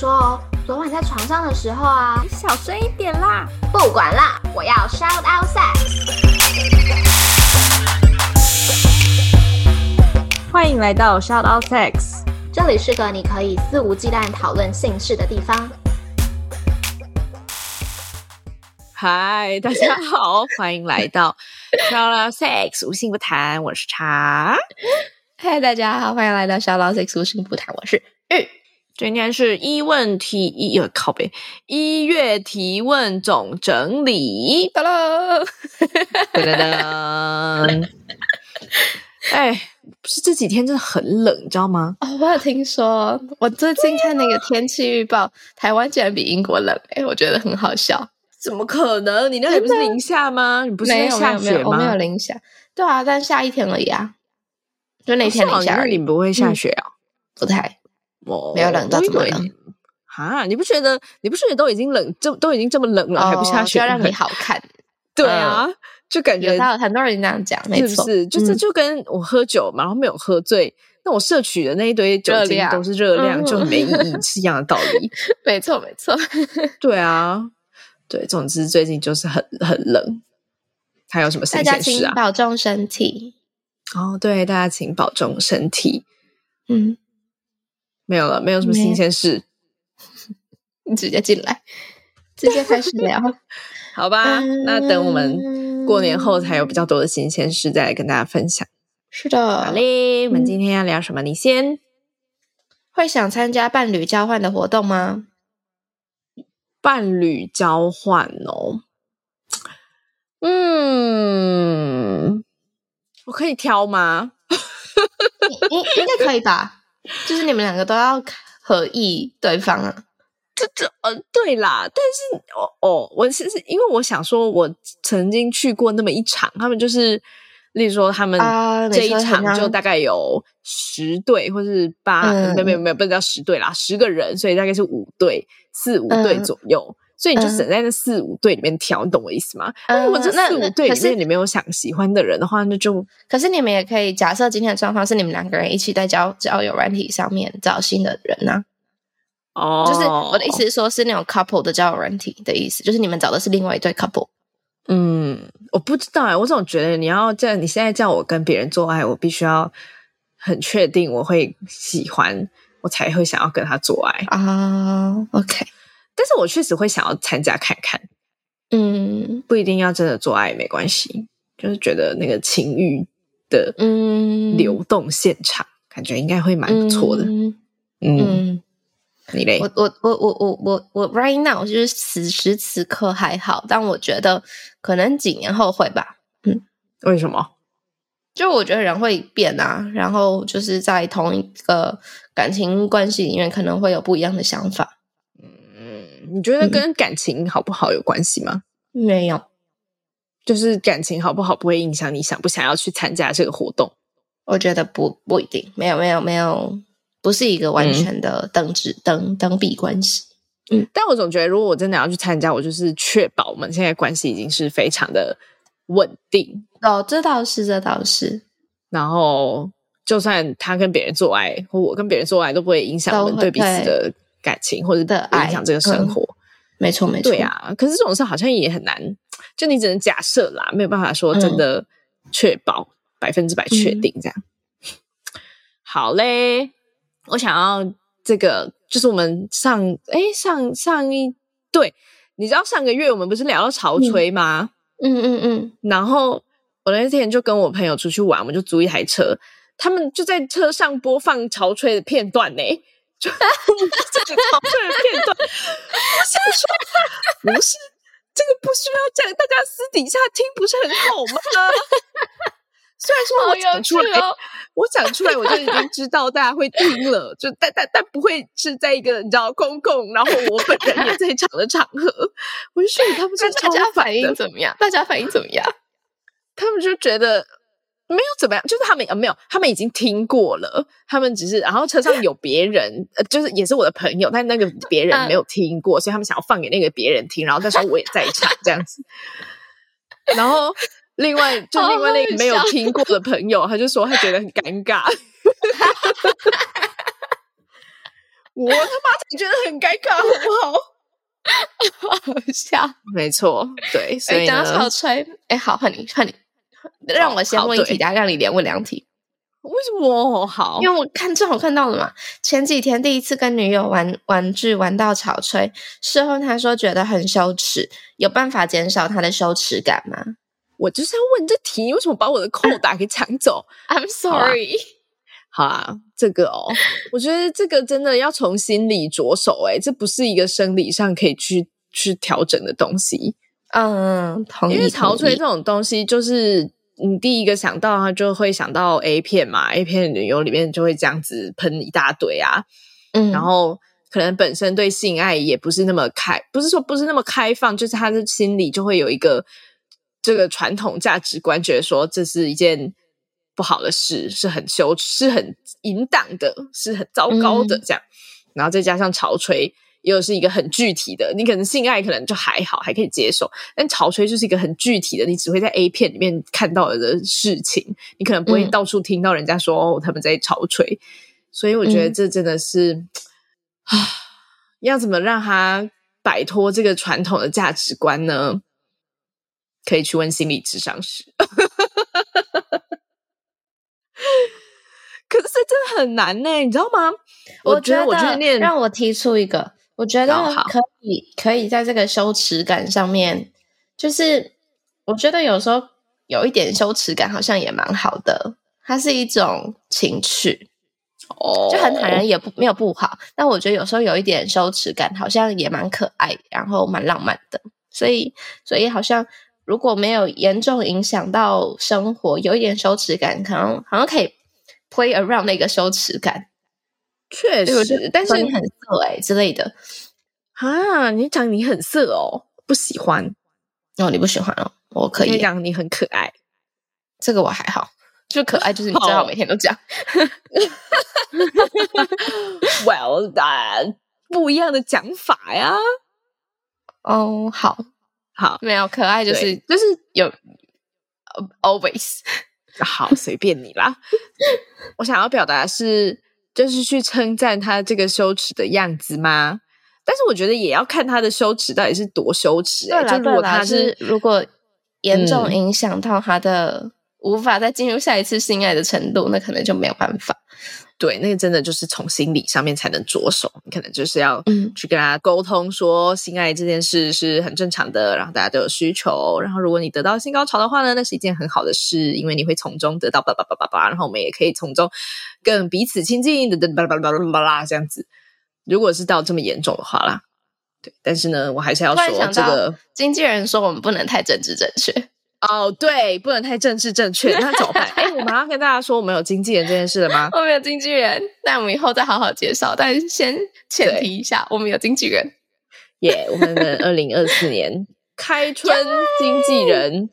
说哦，昨晚在床上的时候啊，你小声一点啦。不管啦，我要 shout out sex。欢迎来到 shout out sex，这里是个你可以肆无忌惮讨论性事的地方。嗨，大家好，欢迎来到 shout out sex，无性不谈，我是茶。嗨，大家好，欢迎来到 shout out sex，无性不谈，我是玉。今天是一问题一，呃，靠背一月提问总整理，哒啦，哒哒哒。哎，不是这几天真的很冷，你知道吗？哦，我有听说，我最近看那个天气预报，台湾竟然比英国冷，哎，我觉得很好笑。怎么可能？你那里不是零下吗？你不是在下雪吗？没有，没有，我没有零下。对啊，但下一天而已啊，就那天零下而已。你不会下雪啊？不太。哦，没有冷到怎么冷啊！你不觉得？你不觉得都已经冷，这都已经这么冷了，还不下雪，要让你 好看？对啊，就感觉有很多人这样讲，没错，是就是就跟我喝酒嘛，然后没有喝醉，那我摄取的那一堆酒精都是热量，就很没意义，是一样的道理。没错，没错，对啊，对，总之最近就是很很冷。还有什么新鲜事啊？大家请保重身体。哦，对，大家请保重身体。嗯。没有了，没有什么新鲜事。你 直接进来，直接开始聊，好吧？嗯、那等我们过年后才有比较多的新鲜事，再来跟大家分享。是的，好嘞。我们今天要聊什么？你先。会想参加伴侣交换的活动吗？伴侣交换哦，嗯，我可以挑吗？应应该可以吧。就是你们两个都要合意对方啊，这这呃对啦，但是哦哦，我是是因为我想说，我曾经去过那么一场，他们就是，例如说他们这一场就大概有十对或是八，没有没有没有，不能叫十对啦，十个人，所以大概是五对四五对左右。嗯所以你就只能在那四五对里面挑，你懂我意思吗？那如果这四五对里面你没有想喜欢的人的话，那就……可是你们也可以假设今天的状况是你们两个人一起在交交友软体上面找新的人呢。哦，就是我的意思是说，是那种 couple 的交友软体的意思，就是你们找的是另外一对 couple。嗯，我不知道哎，我总觉得你要这样，你现在叫我跟别人做爱，我必须要很确定我会喜欢，我才会想要跟他做爱啊。OK。但是我确实会想要参加看看，嗯，不一定要真的做爱没关系，就是觉得那个情欲的嗯。流动现场，嗯、感觉应该会蛮不错的，嗯，嗯。你嘞？我我我我我我我 right now 就是此时此刻还好，但我觉得可能几年后会吧，嗯，为什么？就我觉得人会变啊，然后就是在同一个感情关系里面，可能会有不一样的想法。你觉得跟感情好不好有关系吗？嗯、没有，就是感情好不好不会影响你想不想要去参加这个活动。我觉得不不一定，没有没有没有，不是一个完全的等值、嗯、等等比关系。嗯，但我总觉得，如果我真的要去参加，我就是确保我们现在关系已经是非常的稳定。哦，这倒是，这倒是。然后，就算他跟别人做爱，或我跟别人做爱，都不会影响我们对彼此的。感情或者的影响这个生活，嗯、没错没错，对啊。可是这种事好像也很难，就你只能假设啦，没有办法说真的确保百分之百确定这样。嗯、好嘞，我想要这个，就是我们上诶上上一对，你知道上个月我们不是聊到潮吹吗？嗯嗯嗯，嗯。然后我那天就跟我朋友出去玩，我们就租一台车，他们就在车上播放潮吹的片段呢。就这个潮吹的片段，我想说，不是这个不需要讲，大家私底下听不是很好吗？虽然说我讲出来，哦、我讲出来我就已经知道大家会听了，就但但但不会是在一个你知道公共，然后我本人也在场的场合。我就说他们是大家反应怎么样？大家反应怎么样？他们就觉得。没有怎么样，就是他们呃没有，他们已经听过了，他们只是然后车上有别人，呃，就是也是我的朋友，但那个别人没有听过，所以他们想要放给那个别人听，然后那时候我也在场这样子，然后另外就另外那个没有听过的朋友，他就说他觉得很尴尬，我他妈觉得很尴尬，好不好？好笑，没错，对，所以呢，潮吹，哎，好，换你，换你，让我先问一题，大家让你连问两题。为什么 好？因为我看正好看到了嘛。前几天第一次跟女友玩玩具，玩到吵吹，事后他说觉得很羞耻，有办法减少他的羞耻感吗？我就是要问这题，你为什么把我的扣打给抢走？I'm sorry。好啊，这个哦，我觉得这个真的要从心理着手，诶，这不是一个生理上可以去去调整的东西。嗯，同意。因为潮吹这种东西就是。你第一个想到，他就会想到 A 片嘛，A 片女优里面就会这样子喷一大堆啊，嗯，然后可能本身对性爱也不是那么开，不是说不是那么开放，就是他的心里就会有一个这个传统价值观，觉得说这是一件不好的事，是很羞耻，是很淫荡的，是很糟糕的这样，嗯，然后再加上潮吹。又是一个很具体的，你可能性爱可能就还好，还可以接受，但潮吹就是一个很具体的，你只会在 A 片里面看到的事情，你可能不会到处听到人家说、嗯、哦他们在潮吹，所以我觉得这真的是啊、嗯，要怎么让他摆脱这个传统的价值观呢？可以去问心理智商师，可是这真的很难呢，你知道吗？我觉得我觉得让我提出一个。我觉得可以，可以在这个羞耻感上面，就是我觉得有时候有一点羞耻感，好像也蛮好的。它是一种情趣，哦，就很坦然，也不没有不好。但我觉得有时候有一点羞耻感，好像也蛮可爱，然后蛮浪漫的。所以，所以好像如果没有严重影响到生活，有一点羞耻感，可能好像可以 play around 那个羞耻感。确实，但是你很色哎、欸、之类的啊！你讲你很色哦，不喜欢哦，你不喜欢哦，我可以讲你很可爱，这个我还好，就可爱就是你最好每天都讲。Well done，不一样的讲法呀。哦，好好，没有可爱就是就是有 always 好，随便你啦。我想要表达的是。就是去称赞他这个羞耻的样子吗？但是我觉得也要看他的羞耻到底是多羞耻、欸。对啦，就如果他是如果严重影响到他的无法再进入下一次性爱的程度，那可能就没有办法。对，那个真的就是从心理上面才能着手，你可能就是要去跟他沟通，说性爱这件事是很正常的，然后大家都有需求，然后如果你得到性高潮的话呢，那是一件很好的事，因为你会从中得到叭叭叭叭叭，然后我们也可以从中更彼此亲近的的叭叭叭叭叭啦这样子。如果是到这么严重的话啦，对，但是呢，我还是要说这个经纪人说我们不能太政治正确。哦、oh，对，不能太政治正确，那怎么办？哎，我马上跟大家说，我们有经纪人这件事了吗？我们有经纪人，那我们以后再好好介绍。但先前提一下，我们有经纪人。耶、yeah，我们的二零二四年 开春经纪人，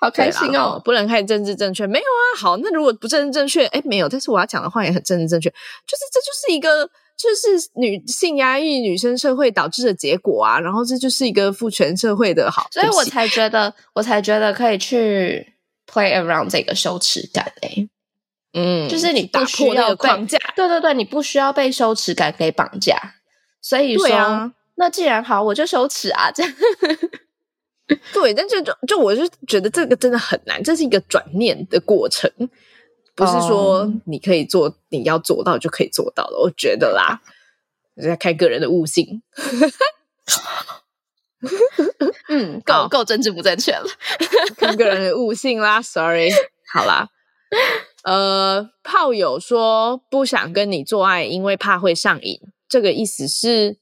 好开心哦！不能太政治正确，没有啊。好，那如果不政治正确，哎，没有。但是我要讲的话也很政治正确，就是这就是一个。就是女性压抑、女生社会导致的结果啊，然后这就是一个父权社会的好，所以我才觉得，我才觉得可以去 play around 这个羞耻感诶、欸，嗯，就是你不需要被，打破那个框架，对对对，你不需要被羞耻感给绑架，所以说，啊、那既然好，我就羞耻啊，这样，对，但就就就我就觉得这个真的很难，这是一个转念的过程。不是说你可以做，你要做到就可以做到的。我觉得啦，要看个人的悟性。嗯，够够政治不正确了，看个人的悟性啦。Sorry，好啦。呃，炮友说不想跟你做爱，因为怕会上瘾。这个意思是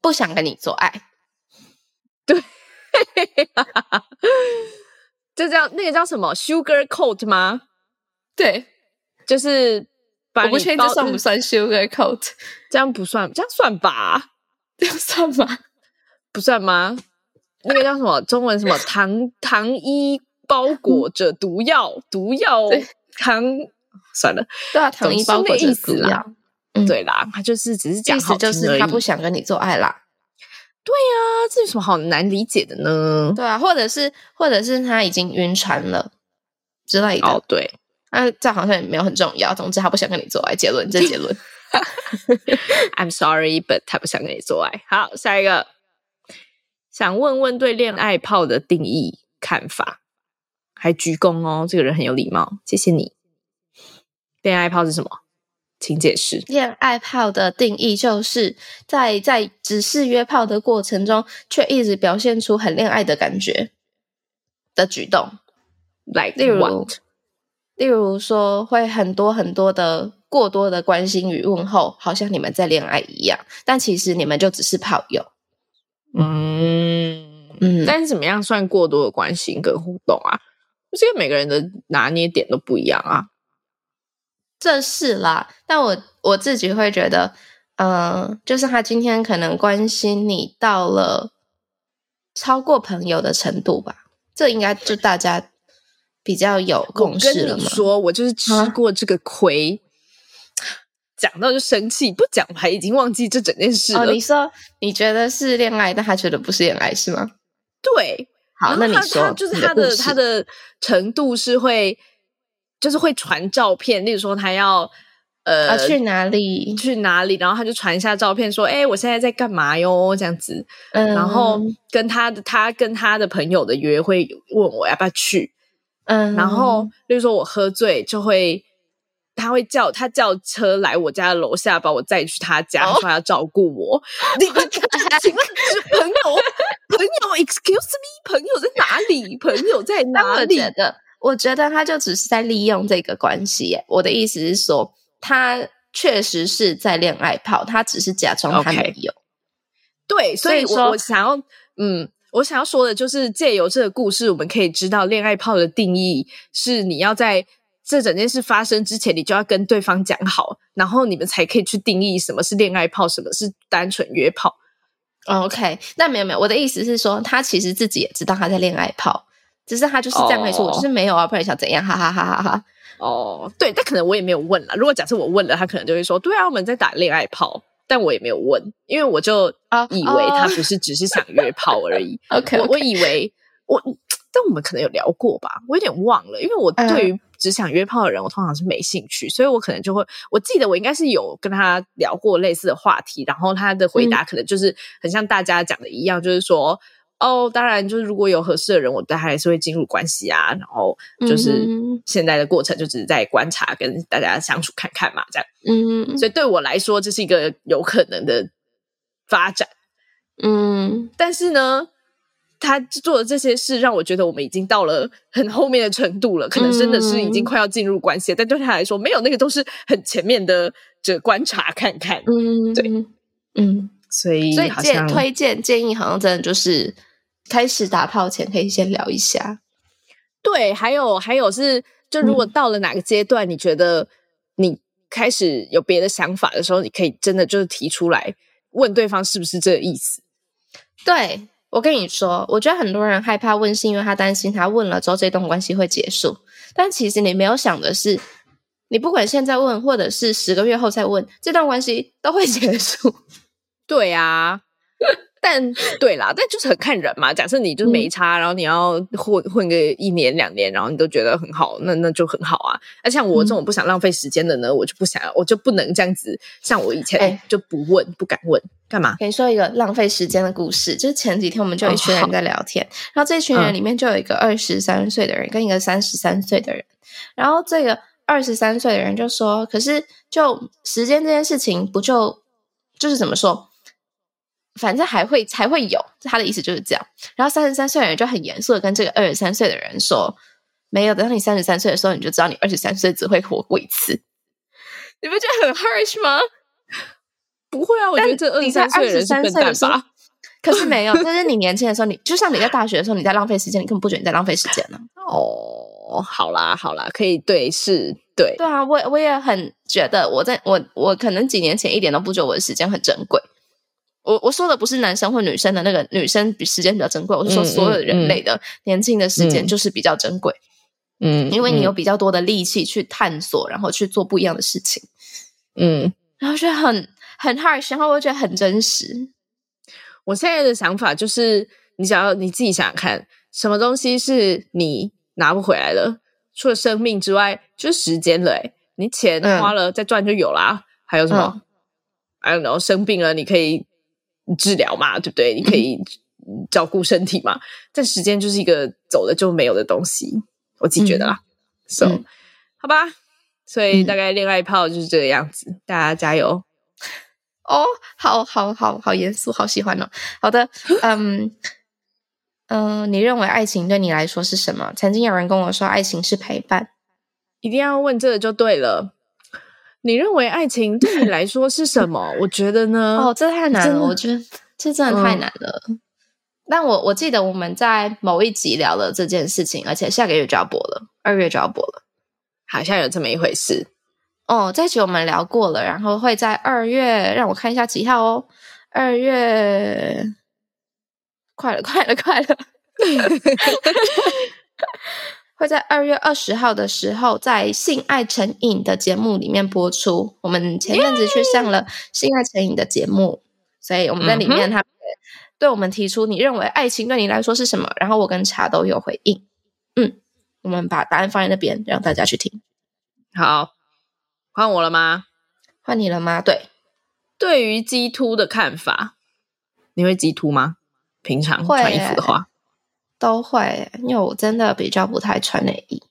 不想跟你做爱。对。这叫那个叫什么 sugar coat 吗？对，就是把我不确定这算不算 sugar coat，这样不算，这样算吧？这样算吗？不算吗？那个叫什么？中文什么糖 糖衣包裹着毒药，毒药糖算了，对啊，糖衣包裹着毒药，嗯，对啦，他就是只是讲好听而已，就是他不想跟你做爱啦。对呀、啊，这有什么好难理解的呢？对啊，或者是，或者是他已经晕船了之类的。哦，对，那、啊、这好像也没有很重要。总之，他不想跟你做爱。结论，这结论。I'm sorry, but 他不想跟你做爱。好，下一个，想问问对恋爱炮的定义看法，还鞠躬哦，这个人很有礼貌，谢谢你。恋爱炮是什么？请解释。恋爱炮的定义就是在在只是约炮的过程中，却一直表现出很恋爱的感觉的举动，like 例如，例如说会很多很多的过多的关心与问候，好像你们在恋爱一样，但其实你们就只是炮友。嗯嗯，但是怎么样算过多的关心跟互动啊？就是因为每个人的拿捏点都不一样啊。这是啦，但我我自己会觉得，嗯、呃，就是他今天可能关心你到了超过朋友的程度吧，这应该就大家比较有共识了嘛。我跟你说，我就是吃过这个亏，讲、啊、到就生气，不讲还已经忘记这整件事了。哦，你说你觉得是恋爱，但他觉得不是恋爱，是吗？对，好，那你说，就是他的他的程度是会。就是会传照片，例如说他要呃、啊、去哪里去哪里，然后他就传一下照片，说：“哎，我现在在干嘛哟？”这样子，嗯，然后跟他的他跟他的朋友的约会，问我要不要去，嗯，然后例如说我喝醉，就会他会叫他叫车来我家的楼下把我载去他家，哦、说要照顾我。你们请问是朋友？朋友？Excuse me？朋友在哪里？朋友在哪里的？我觉得他就只是在利用这个关系耶。我的意思是说，他确实是在恋爱泡，他只是假装他没有。Okay. 对，所以我，我我想要，嗯，我想要说的就是，借由这个故事，我们可以知道恋爱泡的定义是：你要在这整件事发生之前，你就要跟对方讲好，然后你们才可以去定义什么是恋爱泡，什么是单纯约炮。OK，那没有没有，我的意思是说，他其实自己也知道他在恋爱炮。只是他就是这样没说，我就是没有啊，不然想怎样？哈哈哈哈哈！哦，对，但可能我也没有问啦。如果假设我问了，他可能就会说：“对啊，我们在打恋爱炮。”但我也没有问，因为我就以为他不是只是想约炮而已。OK，我我以为我，但我们可能有聊过吧？我有点忘了，因为我对于只想约炮的人，我通常是没兴趣，所以我可能就会，我记得我应该是有跟他聊过类似的话题，然后他的回答可能就是很像大家讲的一样，就是说。哦，当然，就是如果有合适的人，我对他还是会进入关系啊。然后就是现在的过程，就只是在观察，跟大家相处看看嘛，这样。嗯，所以对我来说，这是一个有可能的发展。嗯，但是呢，他做的这些事，让我觉得我们已经到了很后面的程度了，可能真的是已经快要进入关系了。但对他来说，没有那个都是很前面的，这观察看看。嗯，对，嗯，所以所以建推荐建议，好像真的就是。开始打炮前可以先聊一下，对，还有还有是，就如果到了哪个阶段，你觉得你开始有别的想法的时候，你可以真的就是提出来问对方是不是这个意思。对，我跟你说，我觉得很多人害怕问，是因为他担心他问了之后这段关系会结束，但其实你没有想的是，你不管现在问，或者是十个月后再问，这段关系都会结束。对啊。但对啦，但就是很看人嘛。假设你就是没差，嗯、然后你要混混个一年两年，然后你都觉得很好，那那就很好啊。那像我这种不想浪费时间的呢，嗯、我就不想，我就不能这样子。像我以前就不问，欸、不敢问，干嘛？跟你说一个浪费时间的故事，就是前几天我们就有一群人在聊天，哦、然后这群人里面就有一个二十三岁的人跟一个三十三岁的人，然后这个二十三岁的人就说：“可是就时间这件事情，不就就是怎么说？”反正还会还会有，他的意思就是这样。然后三十三岁的人就很严肃的跟这个二十三岁的人说：“没有，等到你三十三岁的时候，你就知道你二十三岁只会活过一次。”你不觉得很 harsh 吗？不会啊，我觉得这二十三岁的人是笨蛋吧？可是没有，但是你年轻的时候，你就像你在大学的时候，你在浪费时间，你根本不觉得你在浪费时间呢。哦，好啦好啦，可以对是，对对啊，我我也很觉得，我在我我可能几年前一点都不觉得我的时间很珍贵。我我说的不是男生或女生的那个女生比时间比较珍贵，我是说所有人类的年轻的时间就是比较珍贵，嗯，因为你有比较多的力气去探索，然后去做不一样的事情，嗯，然后觉得很很 hard，然后我觉得很真实。我现在的想法就是，你想要你自己想想看，什么东西是你拿不回来的？除了生命之外，就是时间了。诶，你钱花了再赚就有啦。还有什么？还有然后生病了，你可以治疗嘛，对不对？你可以照顾身体嘛。但时间就是一个走了就没有的东西，我自己觉得啦。嗯、so，、嗯、好吧，所以大概恋爱泡就是这个样子，嗯、大家加油。哦，好好好好严肃，好喜欢哦。好的，嗯 嗯、呃，你认为爱情对你来说是什么？曾经有人跟我说，爱情是陪伴。一定要问这个就对了。你认为爱情对你来说是什么？我觉得呢，哦，这太难了。我觉得这真的太难了。嗯、但我我记得我们在某一集聊了这件事情，而且下个月就要播了，二月就要播了，好像有这么一回事。哦，这集我们聊过了，然后会在二月，让我看一下几号哦。二月，快了，快了，快了，会在二月二十号的时候，在《性爱成瘾》的节目里面播出。我们前阵子去上了《性爱成瘾》的节目，所以我们在里面，他们对我们提出，你认为爱情对你来说是什么？然后我跟茶都有回应。嗯，我们把答案放在那边，让大家去听。好。换我了吗？换你了吗？对，对于激凸的看法，你会激凸吗？平常穿衣服的话，都会，因为我真的比较不太穿内衣。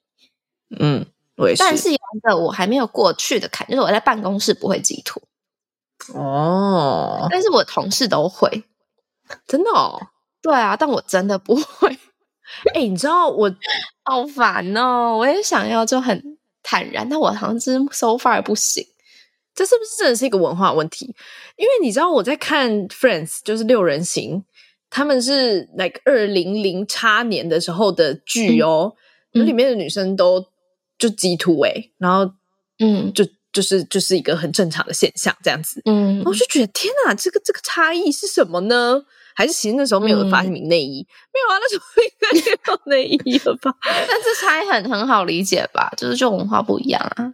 嗯，我也是。但是有一个我还没有过去的坎，就是我在办公室不会激凸。哦，但是我同事都会，真的哦。对啊，但我真的不会。哎、欸，你知道我好烦哦，我也想要，就很。坦然，但我好像是 so far 不行，这是不是真的是一个文化问题？因为你知道我在看 Friends，就是六人行，他们是 like 二零零叉年的时候的剧哦，那、嗯、里面的女生都就激凸诶，然后嗯，就就是就是一个很正常的现象这样子，嗯，我就觉得天哪，这个这个差异是什么呢？还是其实那时候没有发明内衣，嗯、没有啊，那时候应该没有内衣了吧？但这差异很很好理解吧？就是就文化不一样啊。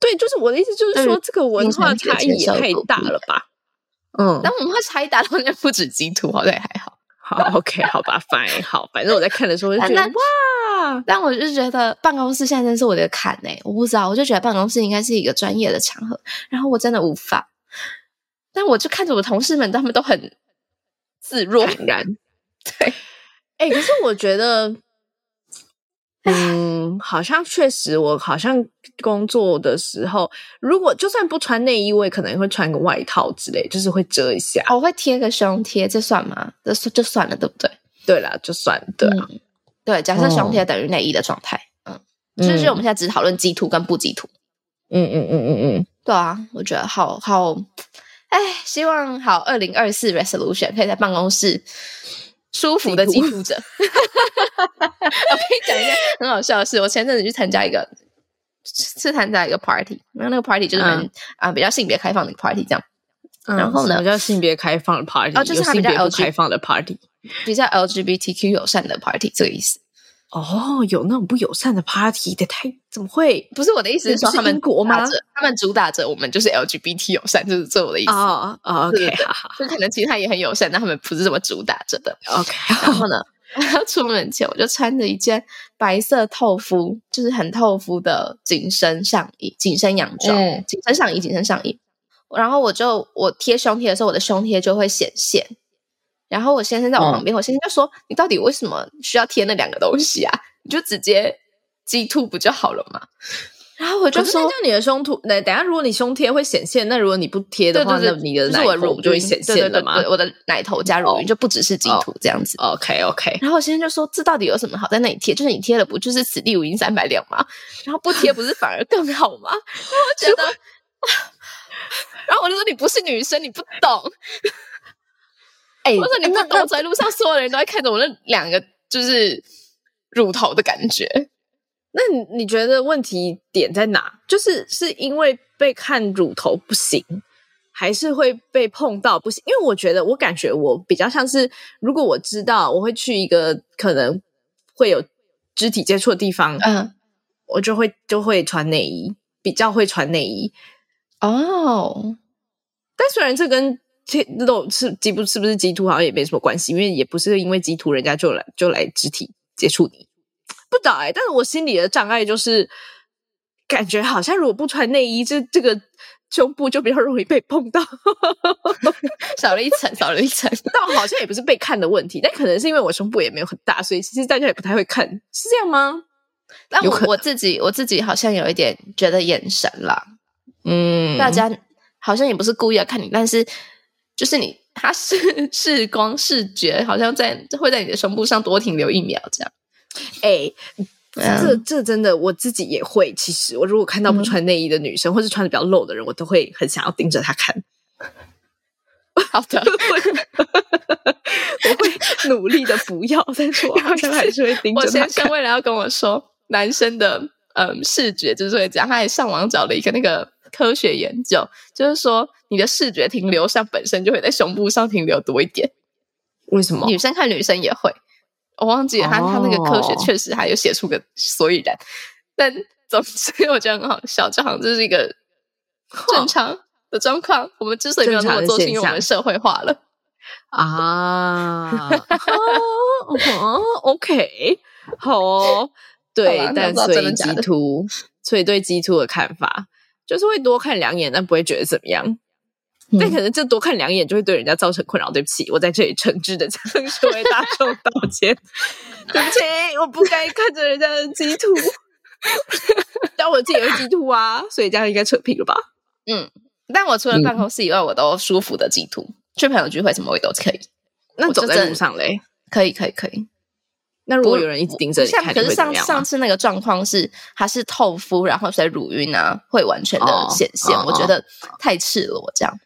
对，就是我的意思，就是说这个文化差异也太大了吧？嗯，但文化差异大到那不止激凸，好像还好。好，OK，好吧，Fine，好，反正我在看的时候我就觉得哇，但我就觉得办公室现在真是我的坎哎、欸，我不知道，我就觉得办公室应该是一个专业的场合，然后我真的无法。但我就看着我同事们，他们都很。自若 然，然，对，哎、欸，可是我觉得，嗯，好像确实，我好像工作的时候，如果就算不穿内衣，我也可能会穿个外套之类，就是会遮一下。我会贴个胸贴，这算吗？这算就算了，对不对？对啦，就算了，对、啊嗯，对。假设胸贴等于内衣的状态，嗯，就是我们现在只讨论激凸跟不激凸，嗯嗯嗯嗯嗯，对啊，我觉得好好。哎，希望好二零二四 resolution 可以在办公室舒服的基督者。我跟你讲一件很好笑的事，我前阵子去参加一个是参加一个 party，然后那个 party 就是很、嗯、啊比较性别开放的 party 这样。然后呢，比较性别开放的 party，哦，就是它比较开放的 party，比较 LGBTQ 友善的 party，这个意思。哦，有那种不友善的 party 的，太怎么会？不是我的意思是说他们国吗？他们主打着我们就是 LGBT 友善，就是这我的意思。哦哦，OK，好好，就可能其他也很友善，但他们不是这么主打着的。OK，然后呢，要出门前我就穿着一件白色透肤，就是很透肤的紧身上衣、紧身洋装、嗯、紧身上衣、紧身上衣。然后我就我贴胸贴的时候，我的胸贴就会显现。然后我先生在我旁边，嗯、我先生就说：“你到底为什么需要贴那两个东西啊？你就直接激凸不就好了吗？”然后我就说：“那你的胸凸，那等下如果你胸贴会显现，那如果你不贴的话，对对对，那你的奶头就会显现了吗？对对对对，我的奶头加乳晕就不只是激凸这样子。哦、OK OK。然后我先生就说：“这到底有什么好在那里贴？就是你贴了不就是此地无银三百两吗？然后不贴不是反而更好吗？”我觉得，然后我就说：“你不是女生，你不懂。”哎，或者你不懂，在路上所有人都在看着我那两个就是乳头的感觉。那你你觉得问题点在哪？就是是因为被看乳头不行，还是会被碰到不行？因为我觉得我感觉我比较像是，如果我知道我会去一个可能会有肢体接触的地方，嗯，我就会就会穿内衣，比较会穿内衣。哦，但虽然这跟这都是激不是不是激凸，好像也没什么关系，因为也不是因为激凸，人家就来就来肢体接触你，不知道哎。但是我心里的障碍就是，感觉好像如果不穿内衣，这这个胸部就比较容易被碰到，少了一层，少了一层。但好像也不是被看的问题，但可能是因为我胸部也没有很大，所以其实大家也不太会看，是这样吗？但我我自己我自己好像有一点觉得眼神啦，嗯，大家好像也不是故意要看你，但是就是你他是视光视觉，好像在会在你的胸部上多停留一秒这样。哎、欸，这这真的我自己也会。其实我如果看到不穿内衣的女生，嗯、或是穿的比较露的人，我都会很想要盯着她看。好的，我会努力的不要，但是我 好像还是会盯着。我先生为了要跟我说。男生的嗯视觉就是会这样，他还上网找了一个那个科学研究，就是说你的视觉停留上本身就会在胸部上停留多一点。为什么？女生看女生也会，我忘记了他、哦、他那个科学确实还有写出个所以然。但总之我觉得很好笑，就好像这是一个正常的状况。我们之所以没有那么做，是因为我们社会化了啊。哦，OK，好哦。对，但所以激凸，所以对激凸的看法就是会多看两眼，但不会觉得怎么样。嗯、但可能这多看两眼就会对人家造成困扰。对不起，我在这里诚挚的 向各位大众道歉。对不起，我不该看着人家的激凸，但我自己也会激凸啊，所以这样应该扯平了吧？嗯，但我除了办公室以外，嗯、我都舒服的激凸，去朋友聚会什么我都可以。那走在路上嘞，可以，可以，可以。那如果有人一直盯着你看，可是上上次那个状况是，它是透肤，然后所以乳晕啊会完全的显现，哦、我觉得太赤裸这样。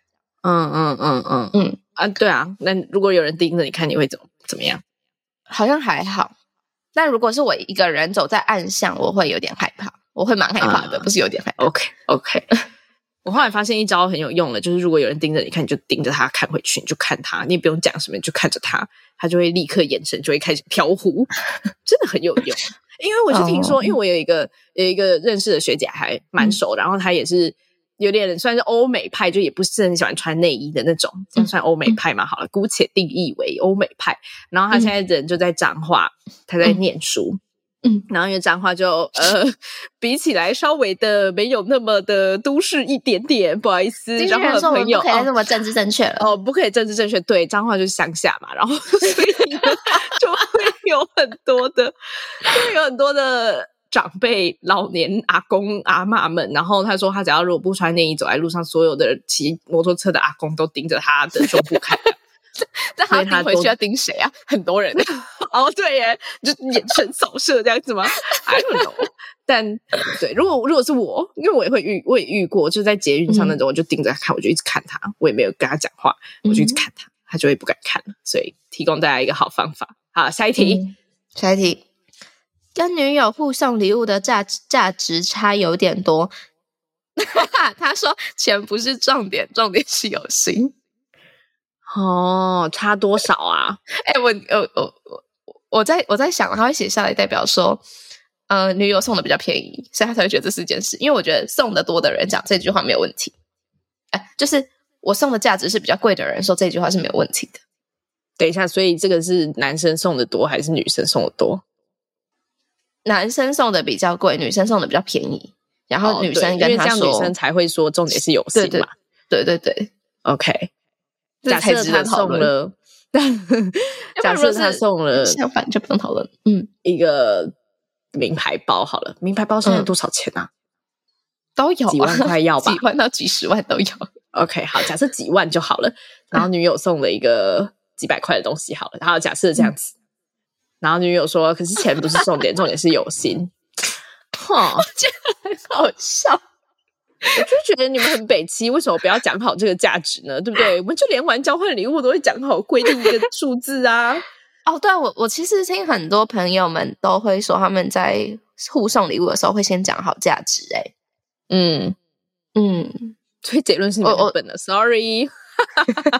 嗯嗯嗯嗯嗯啊，对啊。那如果有人盯着你看，你会怎么怎么样？好像还好。但如果是我一个人走在暗巷，我会有点害怕，我会蛮害怕的，嗯、不是有点害怕。OK OK。我后来发现一招很有用了，就是如果有人盯着你看，你就盯着他看回去，你就看他，你也不用讲什么，你就看着他，他就会立刻眼神就会开始飘忽，真的很有用。因为我是听说，oh. 因为我有一个有一个认识的学姐还蛮熟，嗯、然后她也是有点算是欧美派，就也不是很喜欢穿内衣的那种，算欧美派嘛？好了，姑且定义为欧美派。然后她现在人就在彰化，她在念书。嗯嗯，然后因为彰化就呃，比起来稍微的没有那么的都市一点点，不好意思。然后朋友不可以那么政治正确了哦，哦，不可以政治正确。对，彰化就是乡下嘛，然后所 以就会有很多的，就会有很多的长辈、老年阿公阿嬷们。然后他说，他只要如果不穿内衣走在路上，所有的骑摩托车的阿公都盯着他的胸部看。但他盯回去要盯谁啊？很多人哦，对耶，就眼神扫射这样子吗？I don't know。但对，如果如果是我，因为我也会遇，我也遇过，就在捷运上那种，嗯、我就盯着他看，我就一直看他，我也没有跟他讲话，我就一直看他，嗯、他就会不敢看了。所以提供大家一个好方法。好，下一题，嗯、下一题，跟女友互送礼物的价价值差有点多。他说钱不是重点，重点是有心。哦，差多少啊？哎、欸，我我我我我在我在想，他会写下来代表说，呃，女友送的比较便宜，所以他才会觉得这是件事。因为我觉得送的多的人讲这句话没有问题。哎、欸，就是我送的价值是比较贵的人说这句话是没有问题的。等一下，所以这个是男生送的多还是女生送的多？男生送的比较贵，女生送的比较便宜。然后女生跟他说，哦、女生才会说重点是有心嘛？对对对，对，OK。假设他送了，假设他送了，相反就不用讨论。嗯，一个名牌包好了，名牌包现在多少钱啊？都有几万块要吧？几万到几十万都有。OK，好，假设几万就好了。然后女友送了一个几百块的东西好了。然后假设这样子，然后女友说：“可是钱不是重点，重点是有心。”哈，这个很好笑。我就觉得你们很北七，为什么不要讲好这个价值呢？对不对？我们就连玩交换礼物都会讲好规定一个数字啊。哦，对啊，我我其实听很多朋友们都会说，他们在互送礼物的时候会先讲好价值。哎，嗯嗯，所以结论是你们本的。Sorry，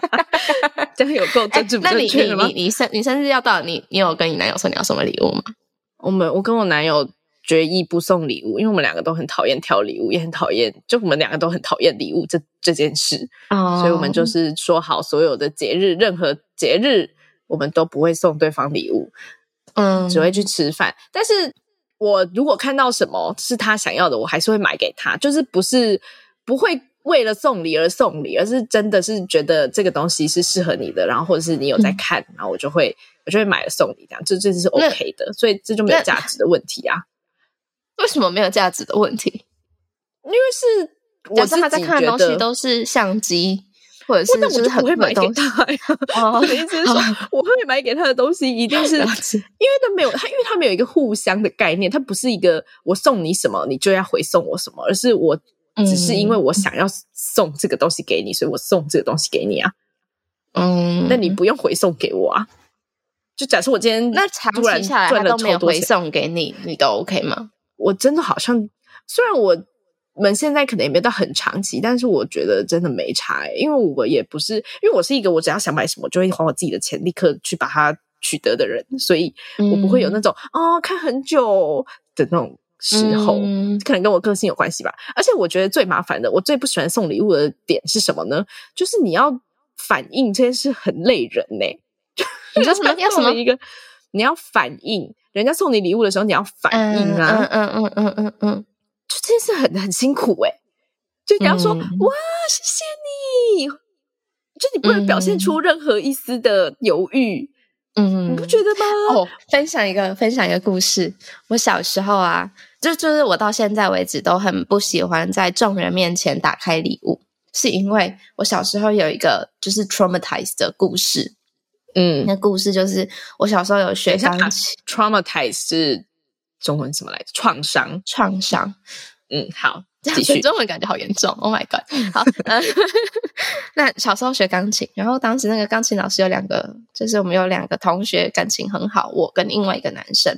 这样有够政治不正确的吗？那你你你生你生日要到，你你有跟你男友说你要什么礼物吗？我们我跟我男友。决意不送礼物，因为我们两个都很讨厌挑礼物，也很讨厌，就我们两个都很讨厌礼物这这件事，oh. 所以我们就是说好，所有的节日，任何节日，我们都不会送对方礼物，嗯，um. 只会去吃饭。但是我如果看到什么是他想要的，我还是会买给他，就是不是不会为了送礼而送礼，而是真的是觉得这个东西是适合你的，然后或者是你有在看，嗯、然后我就会我就会买了送你这样，这这是 OK 的，所以这就没有价值的问题啊。为什么没有价值的问题？因为是我是他在看的东西都是相机。或者是那我就不会买给他呀。我的意思是说，我会买给他的东西一定是因为他没有他，因为他没有一个互相的概念，他不是一个我送你什么你就要回送我什么，而是我只是因为我想要送这个东西给你，所以我送这个东西给你啊。嗯，那你不用回送给我啊。就假设我今天那长期下来他都没有回送给你，你都 OK 吗？我真的好像虽然我。们现在可能也没到很长期，但是我觉得真的没差，欸，因为我也不是，因为我是一个我只要想买什么，就会花我自己的钱立刻去把它取得的人，所以我不会有那种哦、看很久的那种时候，嗯、可能跟我个性有关系吧。而且我觉得最麻烦的，我最不喜欢送礼物的点是什么呢？就是你要反应这件事很累人呢，欸。你说什么？要什么？一个你要反应，人家送你礼物的时候你要反应啊！嗯嗯嗯嗯嗯嗯。就这件事很很辛苦哎、欸，就你要说、嗯、哇，谢谢你，就你不能表现出任何一丝的犹豫，嗯，你不觉得吗？哦，分享一个分享一个故事，我小时候啊，就就是我到现在为止都很不喜欢在众人面前打开礼物，是因为我小时候有一个就是 traumatized 的故事，嗯，那故事就是我小时候有学钢琴，traumatized 是。中文什么来着？创伤，创伤。嗯，好，继续。中文感觉好严重。Oh my god！好 那小时候学钢琴，然后当时那个钢琴老师有两个，就是我们有两个同学感情很好，我跟另外一个男生，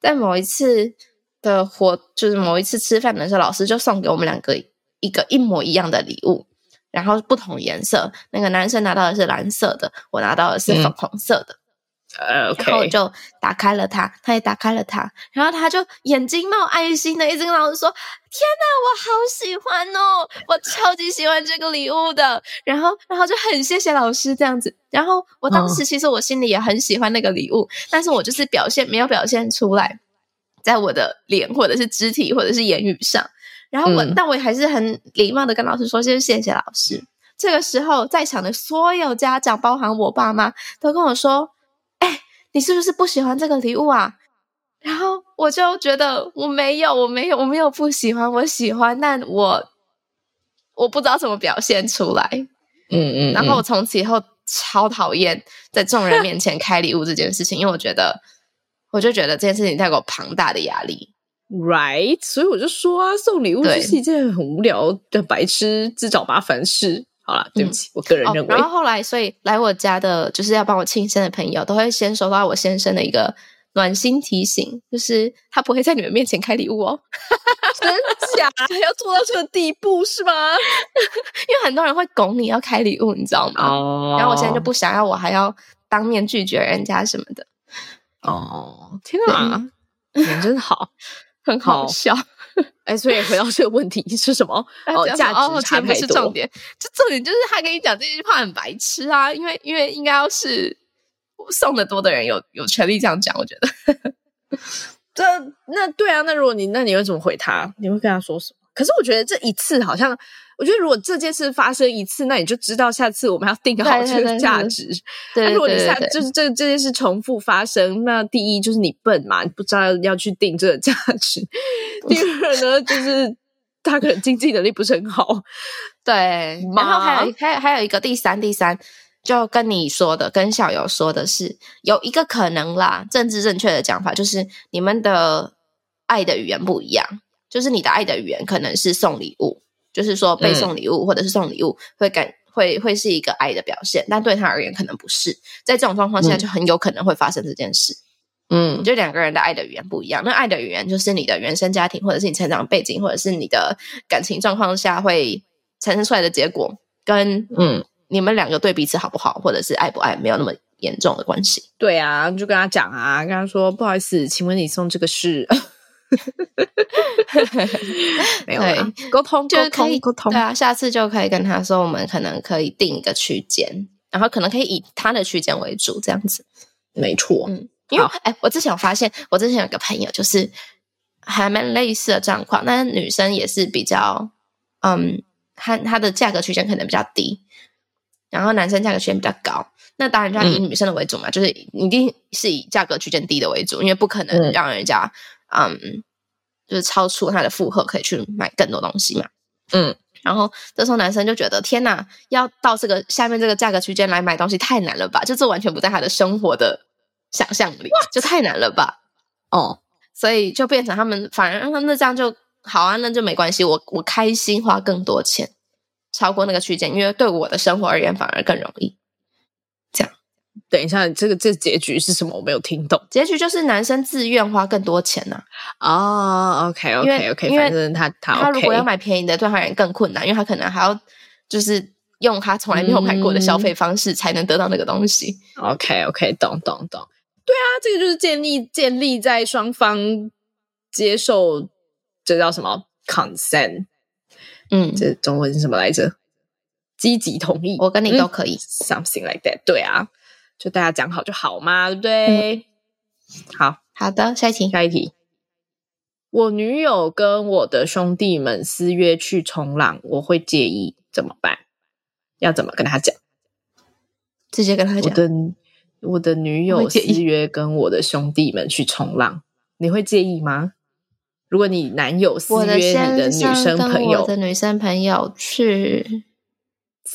在某一次的活，就是某一次吃饭的时候，老师就送给我们两个一个一模一样的礼物，然后不同颜色。那个男生拿到的是蓝色的，我拿到的是粉红色的。嗯呃，okay. 然后我就打开了它，他也打开了它，然后他就眼睛冒爱心的，一直跟老师说：“天哪，我好喜欢哦，我超级喜欢这个礼物的。”然后，然后就很谢谢老师这样子。然后我当时其实我心里也很喜欢那个礼物，哦、但是我就是表现没有表现出来，在我的脸或者是肢体或者是言语上。然后我，嗯、但我还是很礼貌的跟老师说：“先谢，谢谢老师。”这个时候，在场的所有家长，包含我爸妈，都跟我说。哎你是不是不喜欢这个礼物啊？然后我就觉得我没有，我没有，我没有不喜欢，我喜欢，但我我不知道怎么表现出来。嗯，嗯嗯。然后我从此以后超讨厌在众人面前开礼物这件事情，因为我觉得，我就觉得这件事情带给我庞大的压力。Right，所以我就说啊，送礼物就是一件很无聊的白痴自找麻烦事。好了，对不起，嗯、我个人认为、哦。然后后来，所以来我家的就是要帮我庆生的朋友，都会先收到我先生的一个暖心提醒，就是他不会在你们面前开礼物哦。真假？要做到这个地步是吗？因为很多人会拱你要开礼物，你知道吗？哦。然后我现在就不想要，我还要当面拒绝人家什么的。哦，天啊，你真好，很好笑。哎，所以回到这个问题是什么？哦，价值差太多。是重点，就重点就是他跟你讲这句话很白痴啊！因为因为应该要是送的多的人有有权利这样讲，我觉得。这那对啊，那如果你那你会怎么回他？你会跟他说什么？可是我觉得这一次好像。我觉得如果这件事发生一次，那你就知道下次我们要定好这个价值。对，对，对，对，对，对，如果你下就是这这件事重复发生，那第一就是你笨嘛，你不知道要去定这个价值。第二呢，就是他可能经济能力不是很好。对，然后还有还有还有一个第三第三，就跟你说的，跟小游说的是有一个可能啦，政治正确的讲法就是你们的爱的语言不一样，就是你的爱的语言可能是送礼物。就是说，被送礼物或者是送礼物会感会会是一个爱的表现，但对他而言可能不是。在这种状况下，就很有可能会发生这件事。嗯，就两个人的爱的语言不一样。那爱的语言就是你的原生家庭，或者是你成长背景，或者是你的感情状况下会产生出来的结果，跟嗯你们两个对彼此好不好，或者是爱不爱，没有那么严重的关系。对啊，就跟他讲啊，跟他说不好意思，请问你送这个是？没有对，沟通就可以沟通，对啊，下次就可以跟他说，我们可能可以定一个区间，然后可能可以以他的区间为主，这样子。没错，嗯，因为哎，我之前有发现，我之前有个朋友就是还蛮类似的状况，但是女生也是比较，嗯，她她的价格区间可能比较低，然后男生价格区间比较高，那当然就要以女生的为主嘛，嗯、就是一定是以价格区间低的为主，因为不可能让人家嗯，嗯，就是超出他的负荷可以去买更多东西嘛，嗯。然后这时候男生就觉得天哪，要到这个下面这个价格区间来买东西太难了吧？就这完全不在他的生活的想象里，What? 就太难了吧？哦，所以就变成他们反而那这样就好啊，那就没关系，我我开心花更多钱，超过那个区间，因为对我的生活而言反而更容易。等一下，这个这结局是什么？我没有听懂。结局就是男生自愿花更多钱呢、啊。哦，OK OK OK，因为反正他他、OK、他如果要买便宜的，对他人更困难，因为他可能还要就是用他从来没有买过的消费方式才能得到那个东西。嗯、OK OK，懂懂懂。对啊，这个就是建立建立在双方接受，这叫什么 consent？嗯，这中文是什么来着？积极同意。我跟你都可以、嗯、，something like that。对啊。就大家讲好就好嘛，对不对？嗯、好好的，下一题，下一题。我女友跟我的兄弟们私约去冲浪，我会介意怎么办？要怎么跟他讲？直接跟他讲。我的我的女友私约跟我的兄弟们去冲浪，你会介意吗？如果你男友私约你的女生朋友，我的女生朋友去。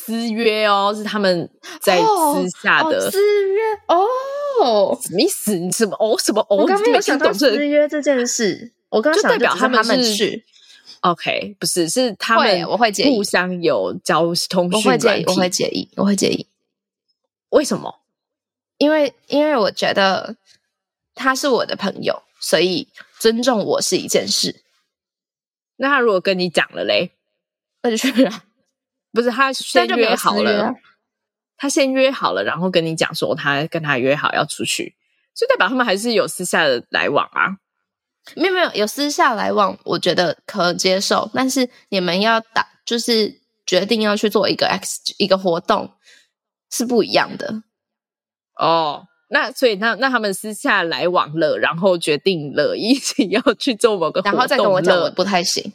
私约哦，是他们在私下的、哦、私约哦，什么意思？你什么哦？什么哦？我刚没有想到私约这件事，我刚刚想就代表他们去。OK，不是，是他们我会互相有交通讯，我会介意，我会介意，我会介意。为什么？因为因为我觉得他是我的朋友，所以尊重我是一件事。那他如果跟你讲了嘞，那就去啊。不是他先约好了，他先约好了，然后跟你讲说他跟他约好要出去，就代表他们还是有私下的来往啊。没有没有有私下来往，我觉得可接受。但是你们要打，就是决定要去做一个 X 一个活动，是不一样的。哦，那所以那那他们私下来往了，然后决定了 一起要去做某个活动，然后再跟我讲，我不太行。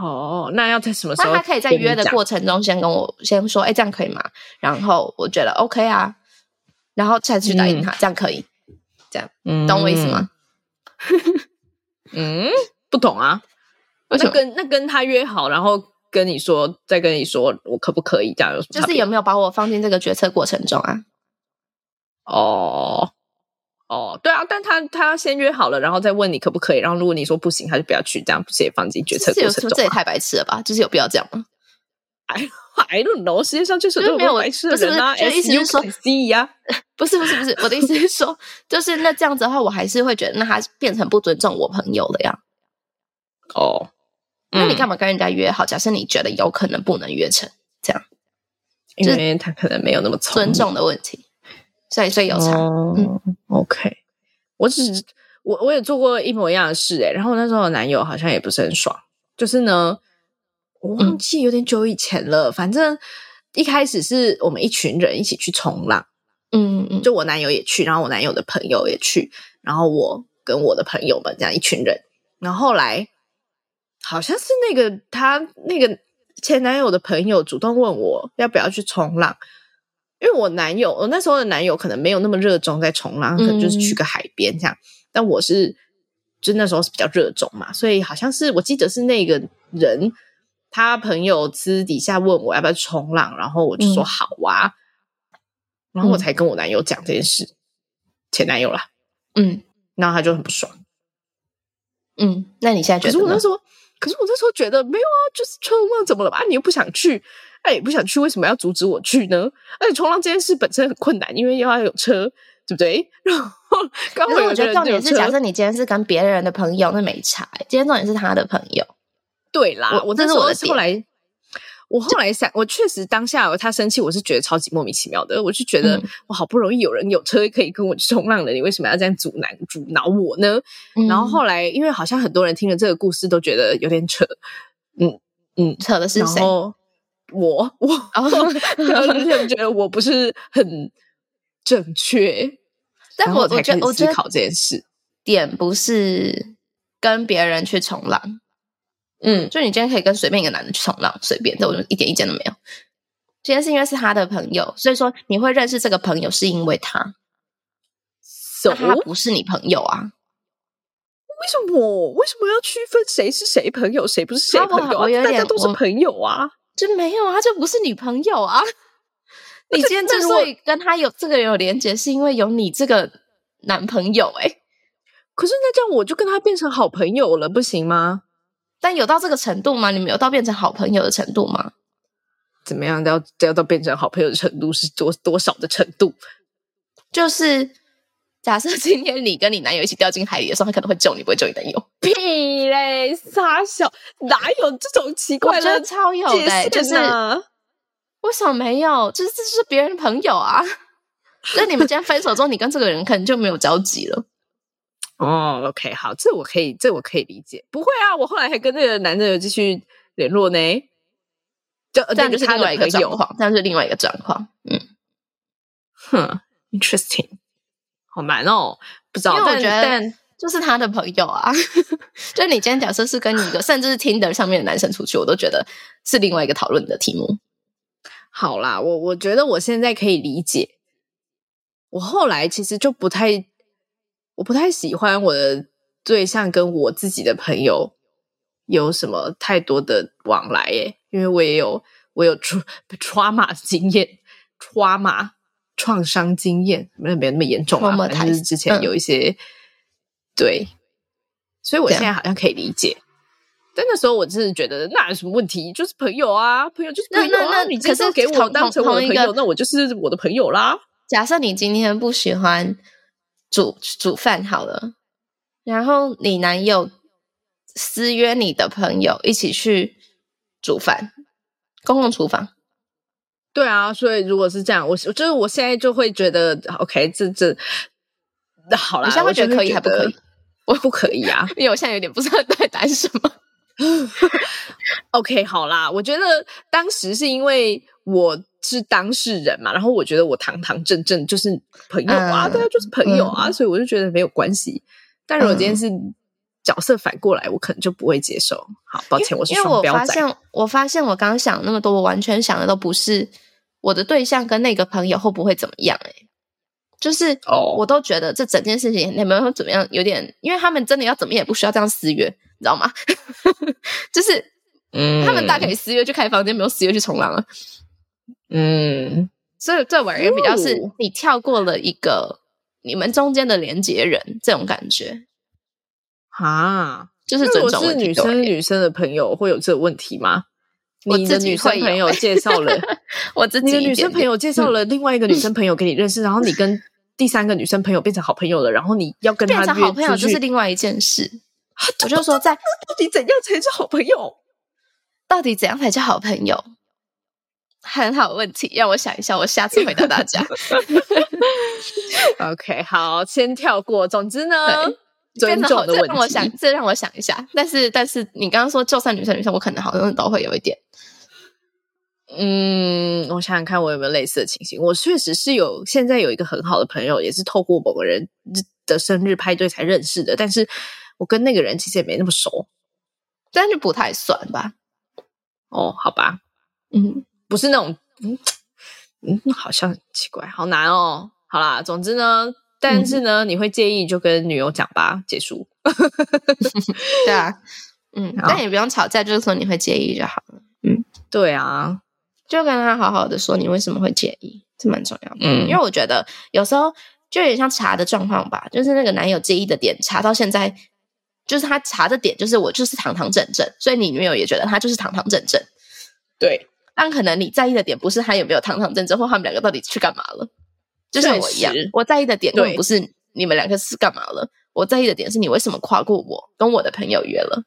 哦，那要在什么时候？那他可以在约的过程中先跟我先说，哎，这样可以吗？然后我觉得 OK 啊，然后再去答应他，嗯、这样可以，这样，嗯、懂我意思吗？嗯，不懂啊。那跟那跟他约好，然后跟你说，再跟你说，我可不可以这样？有什么？就是有没有把我放进这个决策过程中啊？哦。哦，对啊，但他他先约好了，然后再问你可不可以，然后如果你说不行，他就不要去，这样不是也放进决策过程中？这也太白痴了吧？就是有必要这样吗？I I don't know，世界上就是没有白痴的人啊！意思是说，C 呀，不是 不是不是，我的意思是说，就是那这样子的话，我还是会觉得那他变成不尊重我朋友了呀。哦，那你干嘛跟人家约好？假设你觉得有可能不能约成，这样，因为他可能没有那么尊重的问题。所以，所以有差。哦、嗯，OK，我只是我我也做过一模一样的事诶，然后那时候的男友好像也不是很爽。就是呢，我忘记有点久以前了。嗯、反正一开始是我们一群人一起去冲浪，嗯嗯，就我男友也去，然后我男友的朋友也去，然后我跟我的朋友们这样一群人。然后后来好像是那个他那个前男友的朋友主动问我要不要去冲浪。因为我男友，我那时候的男友可能没有那么热衷在冲浪，可能就是去个海边这样。嗯、但我是，就那时候是比较热衷嘛，所以好像是我记得是那个人，他朋友私底下问我要不要冲浪，然后我就说好啊，嗯、然后我才跟我男友讲这件事，嗯、前男友啦，嗯，然后他就很不爽，嗯，那你现在觉得？可是我那时候，可是我那时候觉得没有啊，就是冲浪怎么了吧？你又不想去。哎，不想去，为什么要阻止我去呢？而且冲浪这件事本身很困难，因为又要有车，对不对？然后刚好我觉得重点是，假设你今天是跟别人的朋友，那没差。今天重点是他的朋友，对啦。我这是我后来，我后来想，我确实当下他生气，我是觉得超级莫名其妙的。我就觉得，我好不容易有人有车可以跟我去冲浪了，你为什么要这样阻拦阻挠我呢？然后后来，因为好像很多人听了这个故事都觉得有点扯，嗯嗯，扯的是谁？我我，然后就觉得我不是很正确，但我我觉得我思考这件事点不是跟别人去冲浪，嗯，就你今天可以跟随便一个男的去冲浪，随便，这我就一点意见都没有。今天是因为是他的朋友，所以说你会认识这个朋友是因为他，so? 他不是你朋友啊？为什么？为什么要区分谁是谁朋友，谁不是谁朋友啊？大家都是朋友啊，就没有啊，就不是女朋友啊。你今天 之所以跟他有这个人有连结，是因为有你这个男朋友哎、欸。可是那这样我就跟他变成好朋友了，不行吗？但有到这个程度吗？你们有到变成好朋友的程度吗？怎么样？要要到变成好朋友的程度是多多少的程度？就是假设 今天你跟你男友一起掉进海里的时候，他可能会救你，不会救你男友。屁嘞，傻小，哪有这种奇怪的？我觉得超有的、欸，就是为什么没有？就是这是别人的朋友啊。那你们今天分手之后，你跟这个人可能就没有交集了。哦，OK，好，这我可以，这我可以理解。不会啊，我后来还跟那个男的有继续联络呢。就这样就是另外一个状况，这样是另外一个状况。嗯，哼，interesting，好难哦，不知道。因为我觉得就是他的朋友啊，就你今天假设是跟你一个，甚至是 Tinder 上面的男生出去，我都觉得是另外一个讨论的题目。好啦，我我觉得我现在可以理解。我后来其实就不太，我不太喜欢我的对象跟我自己的朋友有什么太多的往来耶。因为我也有我有 trauma 经验，trauma 创伤经验，没有没有那么严重啊，但是之前有一些、嗯、对，所以我现在好像可以理解。但那时候我真的觉得那有什么问题？就是朋友啊，朋友就是朋友啊。那那你可是给我当成我的朋友，那我就是我的朋友啦。假设你今天不喜欢煮煮饭好了，然后你男友私约你的朋友一起去。煮饭，公共厨房，对啊，所以如果是这样，我就是我现在就会觉得，OK，这这，那好啦，你现在会觉得可以还不可以？我不可以啊，因为我现在有点不知道在谈什么。OK，好啦，我觉得当时是因为我是当事人嘛，然后我觉得我堂堂正正就是朋友啊，对啊，就是朋友啊，嗯、所以我就觉得没有关系。但如果今天是。角色反过来，我可能就不会接受。好，抱歉，我是双标仔。因为我发现，我发现我刚刚想那么多，我完全想的都不是我的对象跟那个朋友会不会怎么样、欸。哎，就是哦，我都觉得这整件事情你们会怎么样？有点，因为他们真的要怎么样也不需要这样私约，你知道吗？就是，嗯，他们大可以私约去开房间，没有私约去冲浪啊。嗯，所以这玩意儿比较是你跳过了一个你们中间的连接人，这种感觉。啊，就是尊重我是女生，女生的朋友会有这个问题吗？你的女生朋友介绍了 我自己，你的女生朋友介绍了另外一个女生朋友给你认识，然后你跟第三个女生朋友变成好朋友了，然后你要跟她变成好朋友，就是另外一件事。我就说，在到底怎样才是好朋友？到底怎样才叫好朋友？很好问题，让我想一下，我下次回答大家。OK，好，先跳过。总之呢。尊重的问题，这让我想，这让我想一下。但是，但是你刚刚说，就算女生女生，我可能好像都会有一点。嗯，我想想看，我有没有类似的情形。我确实是有，现在有一个很好的朋友，也是透过某个人的生日派对才认识的。但是我跟那个人其实也没那么熟，但是不太算吧。哦，好吧，嗯，不是那种，嗯嗯，好像很奇怪，好难哦。好啦，总之呢。但是呢，嗯、你会介意就跟女友讲吧，结束。对啊，嗯，但也不用吵架，就是说你会介意就好了。嗯，对啊，就跟他好好的说你为什么会介意，这蛮重要的。嗯，因为我觉得有时候就有点像查的状况吧，就是那个男友介意的点查到现在，就是他查的点就是我就是堂堂正正，所以你女友也觉得他就是堂堂正正。对，但可能你在意的点不是他有没有堂堂正正，或他们两个到底去干嘛了。就像我一样，我在意的点根本不是你们两个是干嘛了，我在意的点是你为什么跨过我，跟我的朋友约了。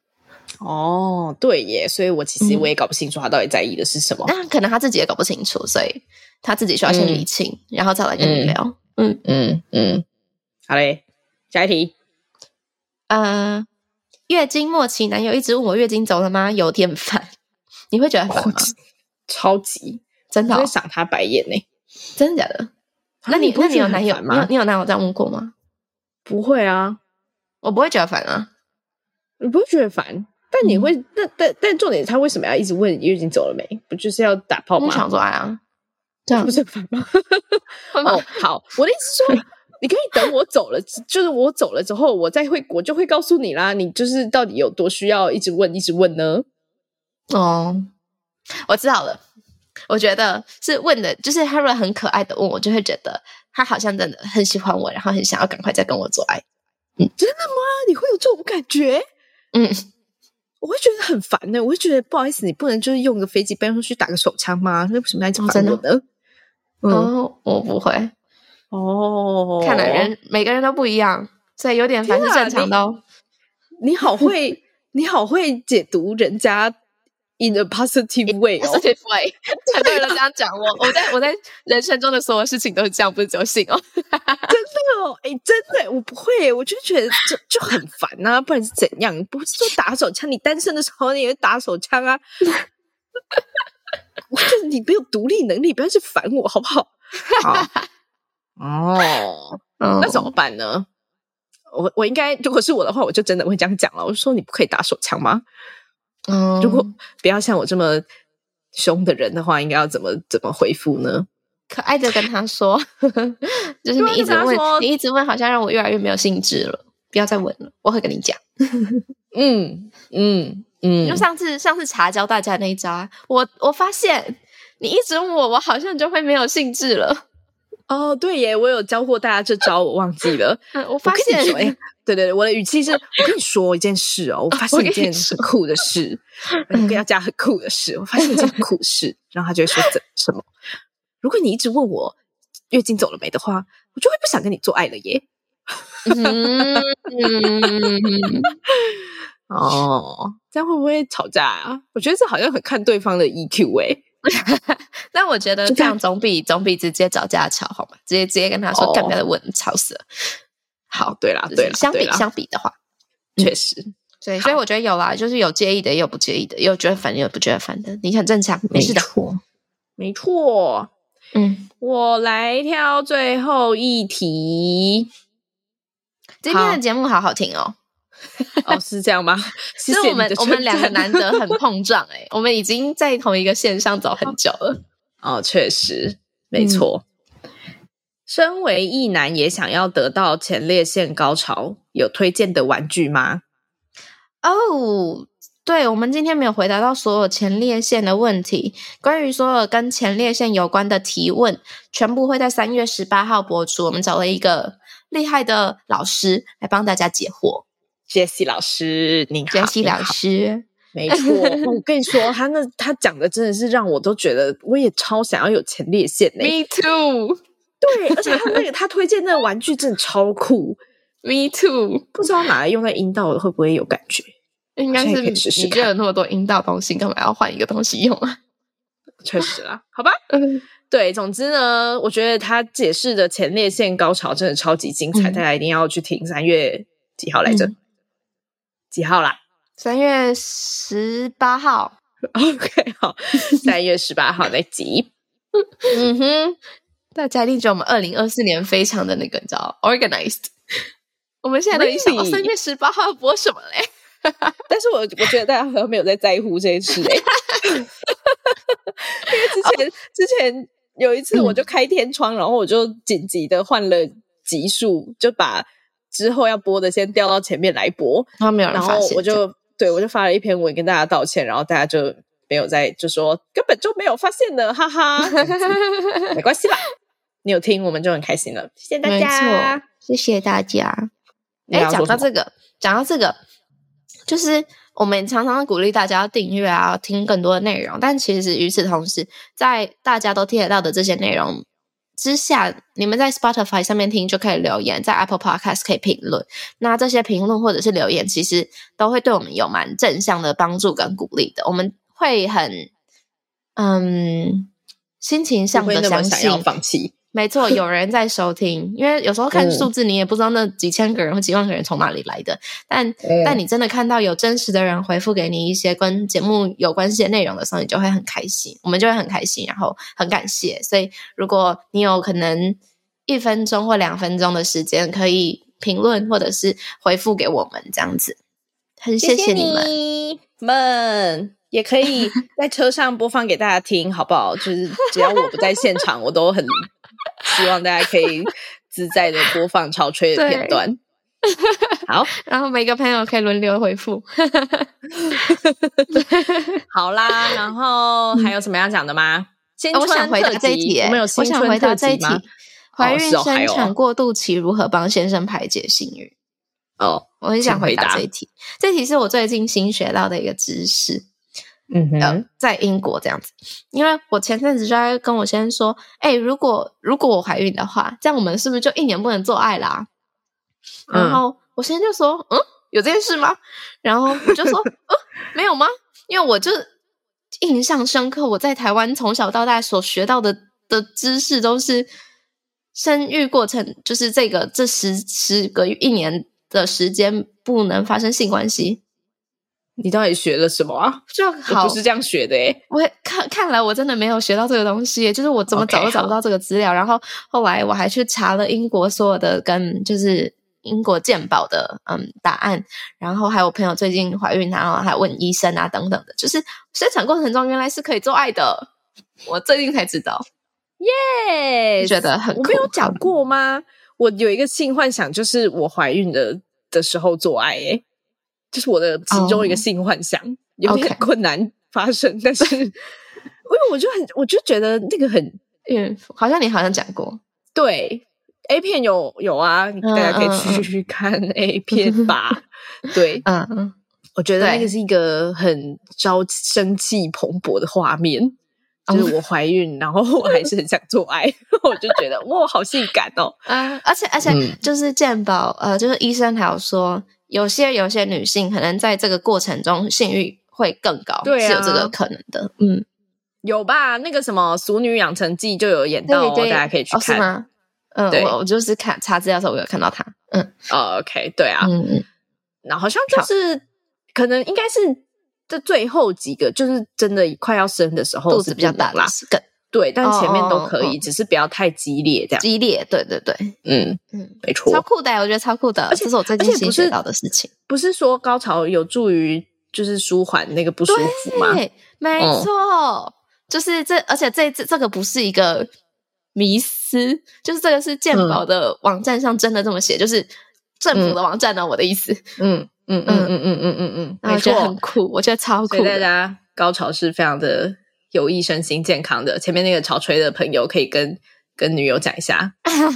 哦，对耶，所以我其实我也搞不清楚他到底在意的是什么。那、嗯、可能他自己也搞不清楚，所以他自己需要先理清，嗯、然后再来跟你聊。嗯嗯嗯，好嘞，下一题。呃，月经末期，男友一直问我月经走了吗？有点烦，你会觉得烦吗？超级，真的、哦，会赏他白眼呢。真的假的？那你那你有男友吗？你有男友这样问过吗？不会啊，我不会觉得烦啊。你不会觉得烦？但但你会，嗯、但但但重点，他为什么要一直问月经走了没？不就是要打炮吗？想做爱啊，这样不是很烦吗？哦，好，我的意思是说，你可以等我走了，就是我走了之后，我再会，我就会告诉你啦。你就是到底有多需要一直问，一直问呢？哦，我知道了。我觉得是问的，就是他如果很可爱的问我，就会觉得他好像真的很喜欢我，然后很想要赶快再跟我做爱。嗯，真的吗？你会有这种感觉？嗯，我会觉得很烦呢。我会觉得不好意思，你不能就是用个飞机杯出去打个手枪吗？那为什么要这么烦我呢？哦，嗯、我不会。哦，看来人每个人都不一样，所以有点烦是正常的。你好会，你好会解读人家。In a positive way，positive way，很 多人都这样讲我。我在我在人生中的所有事情都是这样，不是只有性哦。真的哦，哎，真的，我不会，我就觉得就就很烦啊。不然是怎样？不是说打手枪？你单身的时候你也打手枪啊？我觉得你没有独立能力，不要去烦我，好不好？好哦，那怎么办呢？我我应该，如果是我的话，我就真的会这样讲了。我就说你不可以打手枪吗？嗯，如果不要像我这么凶的人的话，应该要怎么怎么回复呢？可爱的跟他说，就是你一直问，你一直问，好像让我越来越没有兴致了。不要再问了，我会跟你讲。嗯 嗯嗯，就上次上次茶教大家那一招啊，我我发现你一直问我，我好像就会没有兴致了。哦，对耶，我有教过大家这招，我忘记了。嗯、我发现，哎，对对对，我的语气是，我跟你说一件事哦，我发现一件很酷的事，我跟要加很酷的事，我发现一件很酷的事，然后他就会说怎什么？如果你一直问我月经走了没的话，我就会不想跟你做爱了耶。嗯，哦，这样会不会吵架啊？我觉得这好像很看对方的 EQ 哎。那我觉得这样总比总比直接找架吵好吗？直接直接跟他说干掉的问，吵死了。好，对啦，对啦，相比相比的话，确实，对，所以我觉得有啦，就是有介意的，也有不介意的，也有觉得烦，也有不觉得烦的，你很正常，没事的，没错。嗯，我来挑最后一题。今天的节目好好听哦。哦，是这样吗？其实我们我们两个难得很碰撞诶、欸、我们已经在同一个线上走很久了。哦，确实，没错。嗯、身为异男，也想要得到前列腺高潮，有推荐的玩具吗？哦，对，我们今天没有回答到所有前列腺的问题。关于所有跟前列腺有关的提问，全部会在三月十八号播出。我们找了一个厉害的老师来帮大家解惑。Jessie 老师，你好，Jessie 老师，没错，我跟你说，他那他讲的真的是让我都觉得，我也超想要有前列腺的。Me too，对，而且他那个他推荐那个玩具真的超酷。Me too，不知道拿来用在阴道会不会有感觉？应该是，试试你就有那么多阴道东西，干嘛要换一个东西用啊？确实啦，好吧，嗯，对，总之呢，我觉得他解释的前列腺高潮真的超级精彩，嗯、大家一定要去听。三月几号来着？嗯几号啦？三月十八号。OK，好，三月十八号那集。嗯哼，大家一定觉得我们二零二四年非常的那个，你知道，organized。我们现在都已经想到三月十八号要播什么嘞？但是我我觉得大家好像没有在在乎这件事嘞。因为之前、oh. 之前有一次，我就开天窗，然后我就紧急的换了集数，就把。之后要播的先调到前面来播，他没有人发现，然后我就对我就发了一篇文跟大家道歉，然后大家就没有在就说根本就没有发现的，哈哈，没关系吧？你有听我们就很开心了，谢谢大家，谢谢大家。哎，讲到这个，讲到这个，就是我们常常鼓励大家要订阅啊，听更多的内容，但其实与此同时，在大家都听得到的这些内容。之下，你们在 Spotify 上面听就可以留言，在 Apple Podcast 可以评论。那这些评论或者是留言，其实都会对我们有蛮正向的帮助跟鼓励的。我们会很，嗯，心情上的相信。放弃。没错，有人在收听，因为有时候看数字，你也不知道那几千个人或几万个人从哪里来的。但、嗯、但你真的看到有真实的人回复给你一些跟节目有关系的内容的时候，你就会很开心，我们就会很开心，然后很感谢。所以，如果你有可能一分钟或两分钟的时间，可以评论或者是回复给我们这样子，很谢谢你们。谢谢你们也可以 在车上播放给大家听，好不好？就是只要我不在现场，我都很希望大家可以 自在的播放潮吹的片段。好，然后每个朋友可以轮流回复。好啦，然后还有什么要讲的吗？新春特辑，我想回答这一题，我们有？我想回答这一题。怀孕生产过渡期如何帮先生排解性欲？哦，我很想回答这一题。这题是我最近新学到的一个知识。嗯哼、呃，在英国这样子，因为我前阵子就在跟我先生说，哎、欸，如果如果我怀孕的话，这样我们是不是就一年不能做爱啦？然后我先生就说，嗯，有这件事吗？然后我就说，嗯，没有吗？因为我就印象深刻，我在台湾从小到大所学到的的知识都是生育过程，就是这个这十十个一年的时间不能发生性关系。你到底学了什么啊？就好不是这样学的诶。我看看来我真的没有学到这个东西，就是我怎么找都找不到这个资料。Okay, 然后后来我还去查了英国所有的跟就是英国鉴宝的嗯答案，然后还有朋友最近怀孕，然后还问医生啊等等的，就是生产过程中原来是可以做爱的，我最近才知道。耶觉得很酷。我没有讲过吗？我有一个性幻想，就是我怀孕的的时候做爱，诶就是我的其中一个性幻想，oh, 有点困难发生但是 因为我就很，我就觉得那个很，嗯，好像你好像讲过，对，A 片有有啊，大家可以去看 A 片吧，对，嗯嗯，我觉得那个是一个很朝生气蓬勃的画面，就是我怀孕，然后我还是很想做爱，我就觉得哇，好性感哦，啊，而且而且就是健保，嗯、呃，就是医生还有说。有些有些女性可能在这个过程中性欲会更高，对啊，是有这个可能的。嗯，有吧？那个什么《熟女养成记》就有演到，对对对，大家可以去看。哦、是吗？嗯，对我我就是看查资料的时候，我有看到他。嗯，哦，OK，对啊，嗯嗯，那好像就是可能应该是这最后几个，就是真的快要生的时候，肚子比较大啦，更。对，但前面都可以，哦、只是不要太激烈，这样。激烈，对对对，嗯嗯，没错，超酷的，我觉得超酷的，而且这是我最近新学到的事情。不是说高潮有助于就是舒缓那个不舒服吗？对，没错，嗯、就是这，而且这这这个不是一个迷思，就是这个是健保的网站上真的这么写，嗯、就是政府的网站呢，嗯、我的意思。嗯嗯嗯嗯嗯嗯嗯嗯，我觉得很酷，我觉得超酷。大家高潮是非常的。有益身心健康的，前面那个潮吹的朋友可以跟跟女友讲一下，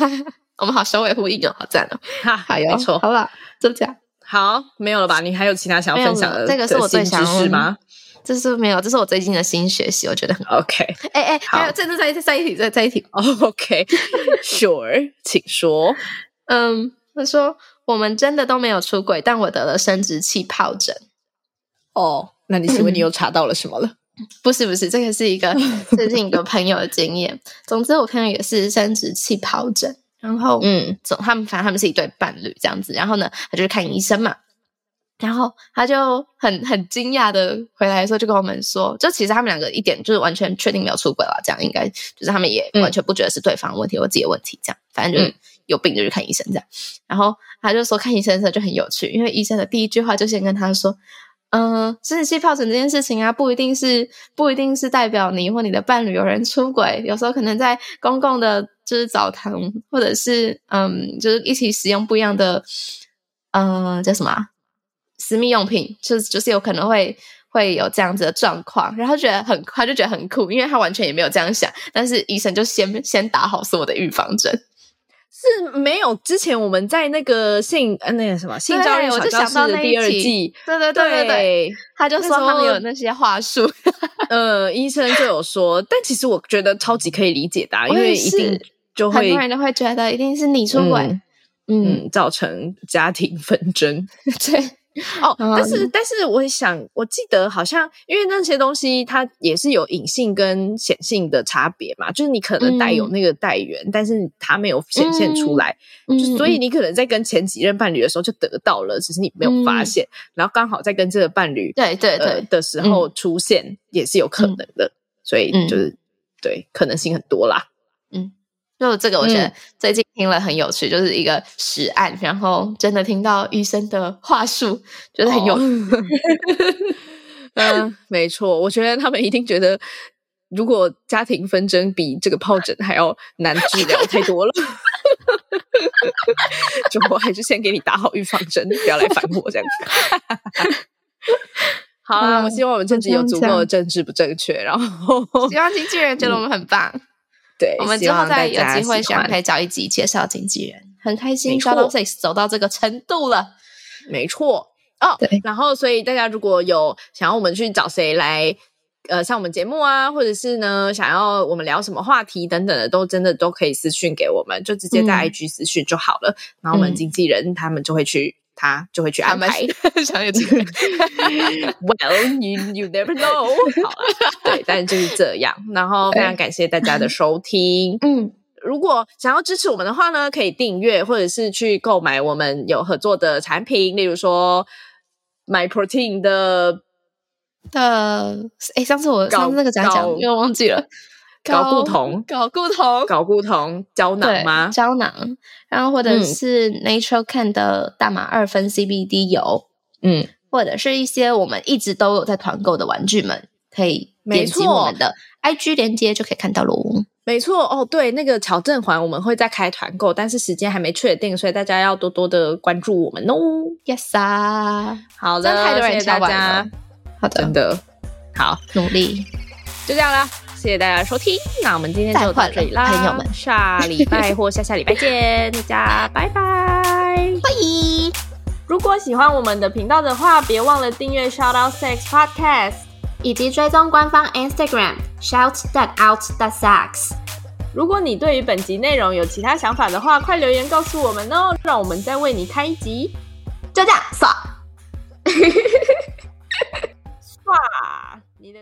我们好首尾呼应哦，好赞哦，哈，好没错，好了，就这样，好，没有了吧？你还有其他想要分享的？这个是我最想知识吗？这是没有，这是我最近的新学习，我觉得很 OK。哎哎，还有，这是再再一题，再再一题，OK，Sure，请说。嗯，他说我们真的都没有出轨，但我得了生殖器疱疹。哦，那你请问你又查到了什么了？不是不是，这个是一个 最近一个朋友的经验。总之，我朋友也是生殖器疱疹，然后嗯，总他们反正他们是一对伴侣这样子。然后呢，他就去看医生嘛，然后他就很很惊讶的回来的时候，就跟我们说，就其实他们两个一点就是完全确定没有出轨了，这样应该就是他们也完全不觉得是对方的问题或自己的问题，这样反正就是有病就去看医生这样。然后他就说看医生的时候就很有趣，因为医生的第一句话就先跟他说。嗯，生殖器疱疹这件事情啊，不一定是不一定是代表你或你的伴侣有人出轨，有时候可能在公共的，就是澡堂，或者是嗯，就是一起使用不一样的，嗯，叫什么私密用品，就是就是有可能会会有这样子的状况，然后觉得很，他就觉得很酷，因为他完全也没有这样想，但是医生就先先打好所有的预防针。是没有之前我们在那个性呃那个什么性教育小教室的第二季，对对对对对，他就说他们有那些话术，呃，医生就有说，但其实我觉得超级可以理解的，因为一定就会很多人都会觉得一定是你出轨，嗯，嗯，造成家庭纷争，对。哦，但是但是，我想，我记得好像，因为那些东西它也是有隐性跟显性的差别嘛，就是你可能带有那个带原，嗯、但是它没有显现出来，嗯、就所以你可能在跟前几任伴侣的时候就得到了，只是你没有发现，嗯、然后刚好在跟这个伴侣对对对、呃、的时候出现，也是有可能的，嗯、所以就是、嗯、对可能性很多啦。就这个，我觉得最近听了很有趣，嗯、就是一个实案，然后真的听到医生的话术，觉得很有趣。嗯，没错，我觉得他们一定觉得，如果家庭纷争比这个疱疹还要难治疗太多了，就我还是先给你打好预防针，不要来烦我这样子。好啊，我希望我们政治有足够的政治不正确，然后希望经纪人觉得我们很棒。对，我们之后再有机会，想可以找一集介绍经纪人，很开心。Shout Out 走到这个程度了，没错。哦，对，然后所以大家如果有想要我们去找谁来，呃，上我们节目啊，或者是呢想要我们聊什么话题等等的，都真的都可以私讯给我们，就直接在 IG 私讯就好了。嗯、然后我们经纪人他们就会去，他就会去安排。想有机会，Well you you never know。好了，对，但就是这样。然后非常感谢大家的收听。嗯，如果想要支持我们的话呢，可以订阅或者是去购买我们有合作的产品，例如说。My Protein 的的哎，上次我上次那个讲讲又忘记了，睾固酮，搞固酮，搞固酮胶囊吗？胶囊，然后或者是 Natural Can 的大麻二分 CBD 油，嗯，或者是一些我们一直都有在团购的玩具们，可以点击我们的 IG 连接就可以看到喽。没错哦，对，那个巧正环我们会再开团购，但是时间还没确定，所以大家要多多的关注我们哦。Yes 啊，好的，太多人谢谢大家，好的，真的好努力，就这样啦，谢谢大家收听，那我们今天就到这里啦，朋友们，下礼拜或下下礼拜见，大家拜拜，拜。如果喜欢我们的频道的话，别忘了订阅 Shout Out Sex Podcast。以及追踪官方 Instagram shout that out that sucks。如果你对于本集内容有其他想法的话，快留言告诉我们哦，让我们再为你开一集。就这样，刷，刷，你的。